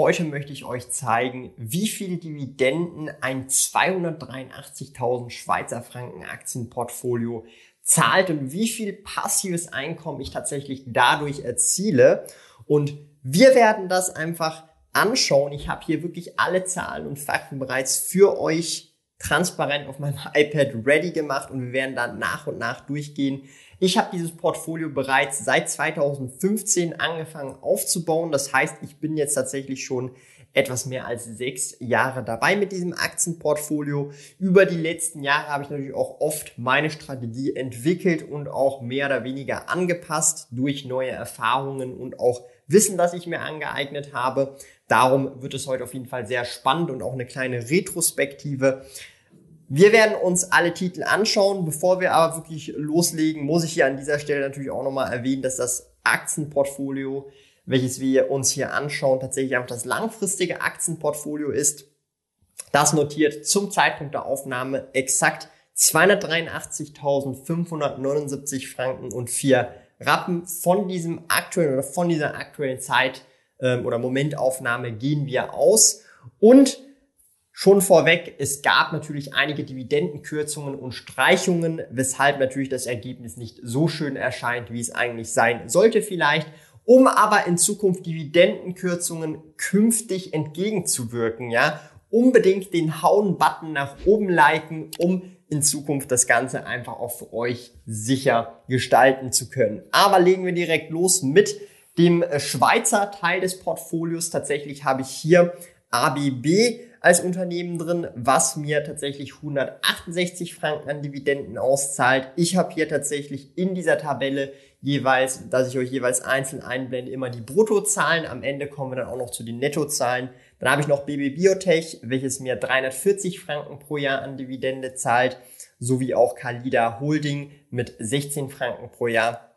Heute möchte ich euch zeigen, wie viele Dividenden ein 283.000 Schweizer Franken Aktienportfolio zahlt und wie viel passives Einkommen ich tatsächlich dadurch erziele. Und wir werden das einfach anschauen. Ich habe hier wirklich alle Zahlen und Fakten bereits für euch transparent auf meinem iPad ready gemacht und wir werden dann nach und nach durchgehen, ich habe dieses Portfolio bereits seit 2015 angefangen aufzubauen. Das heißt, ich bin jetzt tatsächlich schon etwas mehr als sechs Jahre dabei mit diesem Aktienportfolio. Über die letzten Jahre habe ich natürlich auch oft meine Strategie entwickelt und auch mehr oder weniger angepasst durch neue Erfahrungen und auch Wissen, das ich mir angeeignet habe. Darum wird es heute auf jeden Fall sehr spannend und auch eine kleine Retrospektive. Wir werden uns alle Titel anschauen. Bevor wir aber wirklich loslegen, muss ich hier an dieser Stelle natürlich auch nochmal erwähnen, dass das Aktienportfolio, welches wir uns hier anschauen, tatsächlich einfach das langfristige Aktienportfolio ist. Das notiert zum Zeitpunkt der Aufnahme exakt 283.579 Franken und vier Rappen. Von diesem aktuellen oder von dieser aktuellen Zeit ähm, oder Momentaufnahme gehen wir aus und Schon vorweg, es gab natürlich einige Dividendenkürzungen und Streichungen, weshalb natürlich das Ergebnis nicht so schön erscheint, wie es eigentlich sein sollte vielleicht. Um aber in Zukunft Dividendenkürzungen künftig entgegenzuwirken, ja, unbedingt den Hauen-Button nach oben liken, um in Zukunft das Ganze einfach auch für euch sicher gestalten zu können. Aber legen wir direkt los mit dem Schweizer Teil des Portfolios. Tatsächlich habe ich hier ABB als Unternehmen drin, was mir tatsächlich 168 Franken an Dividenden auszahlt. Ich habe hier tatsächlich in dieser Tabelle jeweils, dass ich euch jeweils einzeln einblende, immer die Bruttozahlen. Am Ende kommen wir dann auch noch zu den Nettozahlen. Dann habe ich noch BB Biotech, welches mir 340 Franken pro Jahr an Dividende zahlt, sowie auch Kalida Holding mit 16 Franken pro Jahr.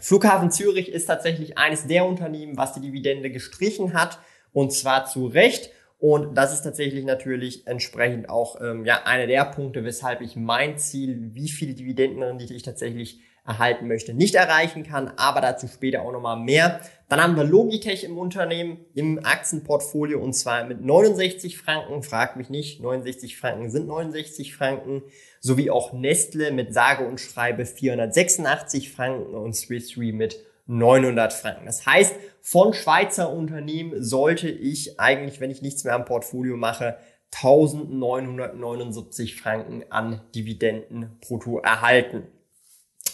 Flughafen Zürich ist tatsächlich eines der Unternehmen, was die Dividende gestrichen hat und zwar zu Recht. Und das ist tatsächlich natürlich entsprechend auch ähm, ja einer der Punkte, weshalb ich mein Ziel, wie viele Dividendenrendite ich tatsächlich erhalten möchte, nicht erreichen kann, aber dazu später auch nochmal mehr. Dann haben wir Logitech im Unternehmen, im Aktienportfolio und zwar mit 69 Franken, fragt mich nicht, 69 Franken sind 69 Franken, sowie auch Nestle mit sage und schreibe 486 Franken und Swiss Re mit 900 Franken. Das heißt, von Schweizer Unternehmen sollte ich eigentlich, wenn ich nichts mehr am Portfolio mache, 1979 Franken an Dividenden brutto erhalten.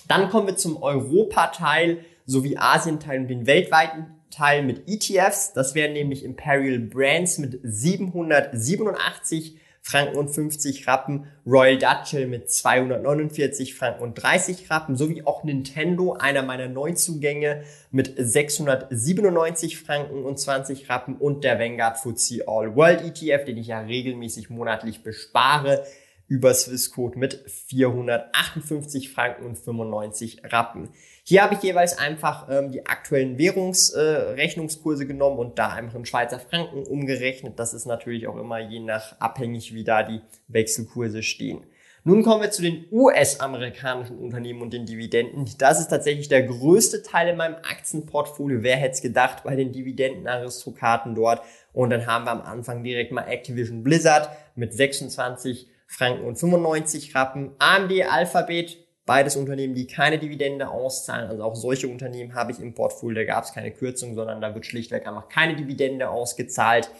Dann kommen wir zum Europa-Teil sowie Asien-Teil und den weltweiten Teil mit ETFs. Das wären nämlich Imperial Brands mit 787 Franken und 50 Rappen, Royal Dutch mit 249 Franken und 30 Rappen, sowie auch Nintendo, einer meiner Neuzugänge mit 697 Franken und 20 Rappen und der Vanguard FTSE All World ETF, den ich ja regelmäßig monatlich bespare, über Swissquote mit 458 Franken und 95 Rappen. Hier habe ich jeweils einfach ähm, die aktuellen Währungsrechnungskurse äh, genommen und da einfach in Schweizer Franken umgerechnet. Das ist natürlich auch immer je nach abhängig, wie da die Wechselkurse stehen. Nun kommen wir zu den US-amerikanischen Unternehmen und den Dividenden. Das ist tatsächlich der größte Teil in meinem Aktienportfolio. Wer hätte es gedacht bei den Dividendenaristokraten dort? Und dann haben wir am Anfang direkt mal Activision Blizzard mit 26 Franken und 95 Rappen. AMD Alphabet, beides Unternehmen, die keine Dividende auszahlen. Also auch solche Unternehmen habe ich im Portfolio. Da gab es keine Kürzung, sondern da wird schlichtweg einfach keine Dividende ausgezahlt.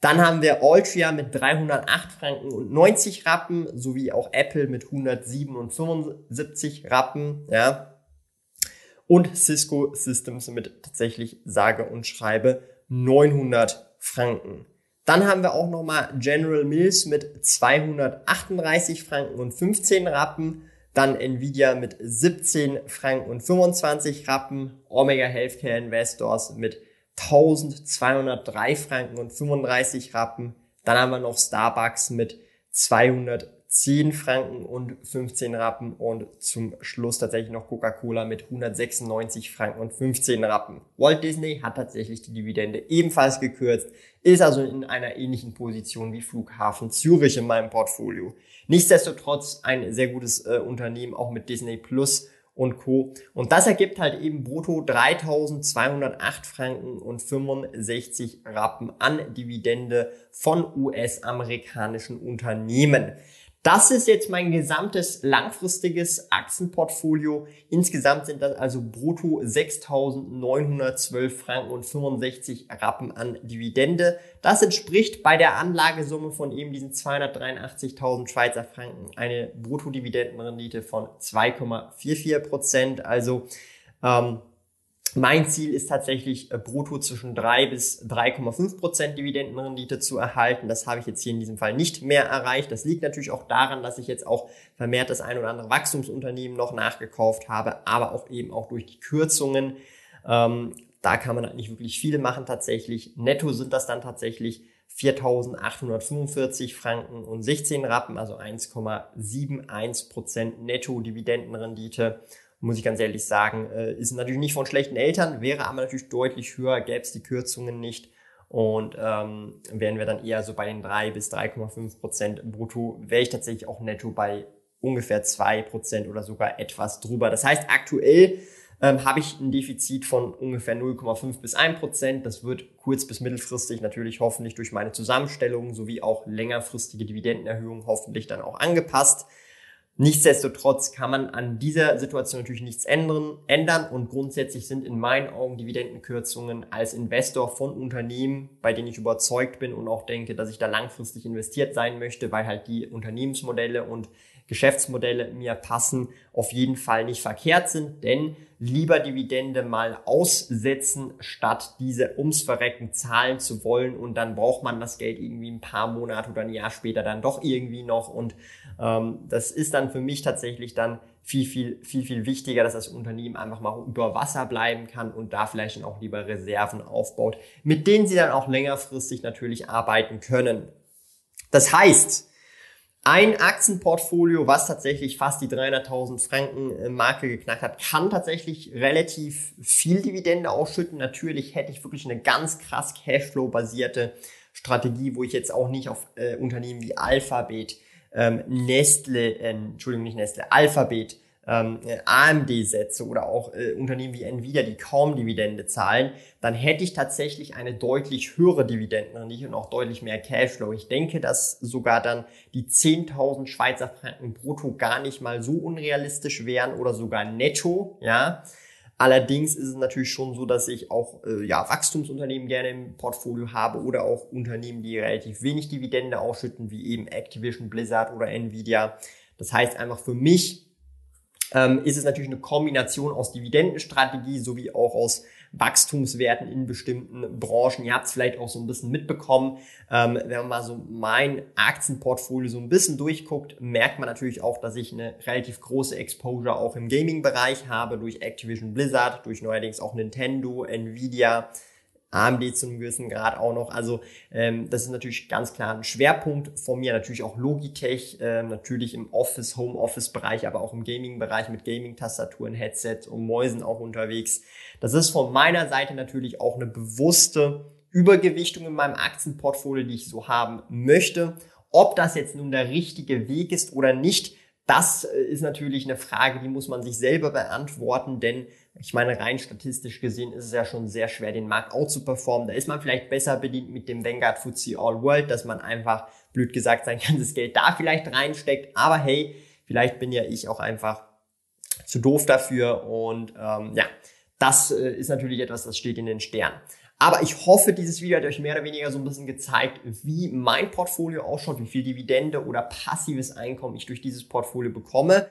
Dann haben wir Altria mit 308 Franken und 90 Rappen, sowie auch Apple mit 107 und 75 Rappen, ja. Und Cisco Systems mit tatsächlich sage und schreibe 900 Franken. Dann haben wir auch nochmal General Mills mit 238 Franken und 15 Rappen. Dann Nvidia mit 17 Franken und 25 Rappen. Omega Healthcare Investors mit 1203 Franken und 35 Rappen. Dann haben wir noch Starbucks mit 210 Franken und 15 Rappen und zum Schluss tatsächlich noch Coca-Cola mit 196 Franken und 15 Rappen. Walt Disney hat tatsächlich die Dividende ebenfalls gekürzt, ist also in einer ähnlichen Position wie Flughafen Zürich in meinem Portfolio. Nichtsdestotrotz ein sehr gutes äh, Unternehmen, auch mit Disney Plus und Co. Und das ergibt halt eben brutto 3208 Franken und 65 Rappen an Dividende von US-amerikanischen Unternehmen. Das ist jetzt mein gesamtes langfristiges Aktienportfolio. Insgesamt sind das also brutto 6.912 Franken und 65 Rappen an Dividende. Das entspricht bei der Anlagesumme von eben diesen 283.000 Schweizer Franken eine Bruttodividendenrendite von 2,44 Prozent. Also ähm, mein Ziel ist tatsächlich äh, brutto zwischen 3 bis 3,5 Prozent Dividendenrendite zu erhalten. Das habe ich jetzt hier in diesem Fall nicht mehr erreicht. Das liegt natürlich auch daran, dass ich jetzt auch vermehrt das ein oder andere Wachstumsunternehmen noch nachgekauft habe, aber auch eben auch durch die Kürzungen. Ähm, da kann man halt nicht wirklich viel machen tatsächlich. Netto sind das dann tatsächlich 4.845 Franken und 16 Rappen, also 1,71 Prozent Netto-Dividendenrendite muss ich ganz ehrlich sagen. Äh, ist natürlich nicht von schlechten Eltern, wäre aber natürlich deutlich höher, gäbe es die Kürzungen nicht. Und ähm, wären wir dann eher so bei den 3 bis 3,5 Prozent brutto, wäre ich tatsächlich auch netto bei ungefähr 2 Prozent oder sogar etwas drüber. Das heißt, aktuell ähm, habe ich ein Defizit von ungefähr 0,5 bis 1 Prozent. Das wird kurz- bis mittelfristig natürlich hoffentlich durch meine Zusammenstellung sowie auch längerfristige Dividendenerhöhungen hoffentlich dann auch angepasst. Nichtsdestotrotz kann man an dieser Situation natürlich nichts ändern, ändern und grundsätzlich sind in meinen Augen Dividendenkürzungen als Investor von Unternehmen, bei denen ich überzeugt bin und auch denke, dass ich da langfristig investiert sein möchte, weil halt die Unternehmensmodelle und Geschäftsmodelle mir passen, auf jeden Fall nicht verkehrt sind, denn lieber Dividende mal aussetzen, statt diese ums Verrecken zahlen zu wollen. Und dann braucht man das Geld irgendwie ein paar Monate oder ein Jahr später dann doch irgendwie noch. Und ähm, das ist dann für mich tatsächlich dann viel, viel, viel, viel wichtiger, dass das Unternehmen einfach mal über Wasser bleiben kann und da vielleicht dann auch lieber Reserven aufbaut, mit denen sie dann auch längerfristig natürlich arbeiten können. Das heißt, ein Aktienportfolio, was tatsächlich fast die 300.000 Franken äh, Marke geknackt hat, kann tatsächlich relativ viel Dividende ausschütten. Natürlich hätte ich wirklich eine ganz krass Cashflow-basierte Strategie, wo ich jetzt auch nicht auf äh, Unternehmen wie Alphabet, ähm, Nestle, äh, Entschuldigung, nicht Nestle, Alphabet, ähm, AMD setze oder auch äh, Unternehmen wie Nvidia, die kaum Dividende zahlen, dann hätte ich tatsächlich eine deutlich höhere Dividendenrendite und auch deutlich mehr Cashflow. Ich denke, dass sogar dann die 10.000 Schweizer Franken brutto gar nicht mal so unrealistisch wären oder sogar netto, ja. Allerdings ist es natürlich schon so, dass ich auch äh, ja, Wachstumsunternehmen gerne im Portfolio habe oder auch Unternehmen, die relativ wenig Dividende ausschütten, wie eben Activision, Blizzard oder Nvidia. Das heißt einfach für mich ähm, ist es natürlich eine Kombination aus Dividendenstrategie sowie auch aus Wachstumswerten in bestimmten Branchen. Ihr habt es vielleicht auch so ein bisschen mitbekommen. Ähm, wenn man mal so mein Aktienportfolio so ein bisschen durchguckt, merkt man natürlich auch, dass ich eine relativ große Exposure auch im Gaming-Bereich habe durch Activision Blizzard, durch neuerdings auch Nintendo, Nvidia, AMD zu einem gewissen Grad auch noch. Also ähm, das ist natürlich ganz klar ein Schwerpunkt von mir. Natürlich auch Logitech, äh, natürlich im Office, Home-Office-Bereich, aber auch im Gaming-Bereich mit Gaming-Tastaturen, Headsets und Mäusen auch unterwegs. Das ist von meiner Seite natürlich auch eine bewusste Übergewichtung in meinem Aktienportfolio, die ich so haben möchte. Ob das jetzt nun der richtige Weg ist oder nicht, das äh, ist natürlich eine Frage, die muss man sich selber beantworten, denn ich meine, rein statistisch gesehen ist es ja schon sehr schwer, den Markt out zu performen. Da ist man vielleicht besser bedient mit dem Vanguard FTSE All World, dass man einfach, blöd gesagt, sein ganzes Geld da vielleicht reinsteckt. Aber hey, vielleicht bin ja ich auch einfach zu doof dafür. Und ähm, ja, das äh, ist natürlich etwas, das steht in den Sternen. Aber ich hoffe, dieses Video hat euch mehr oder weniger so ein bisschen gezeigt, wie mein Portfolio ausschaut, wie viel Dividende oder passives Einkommen ich durch dieses Portfolio bekomme.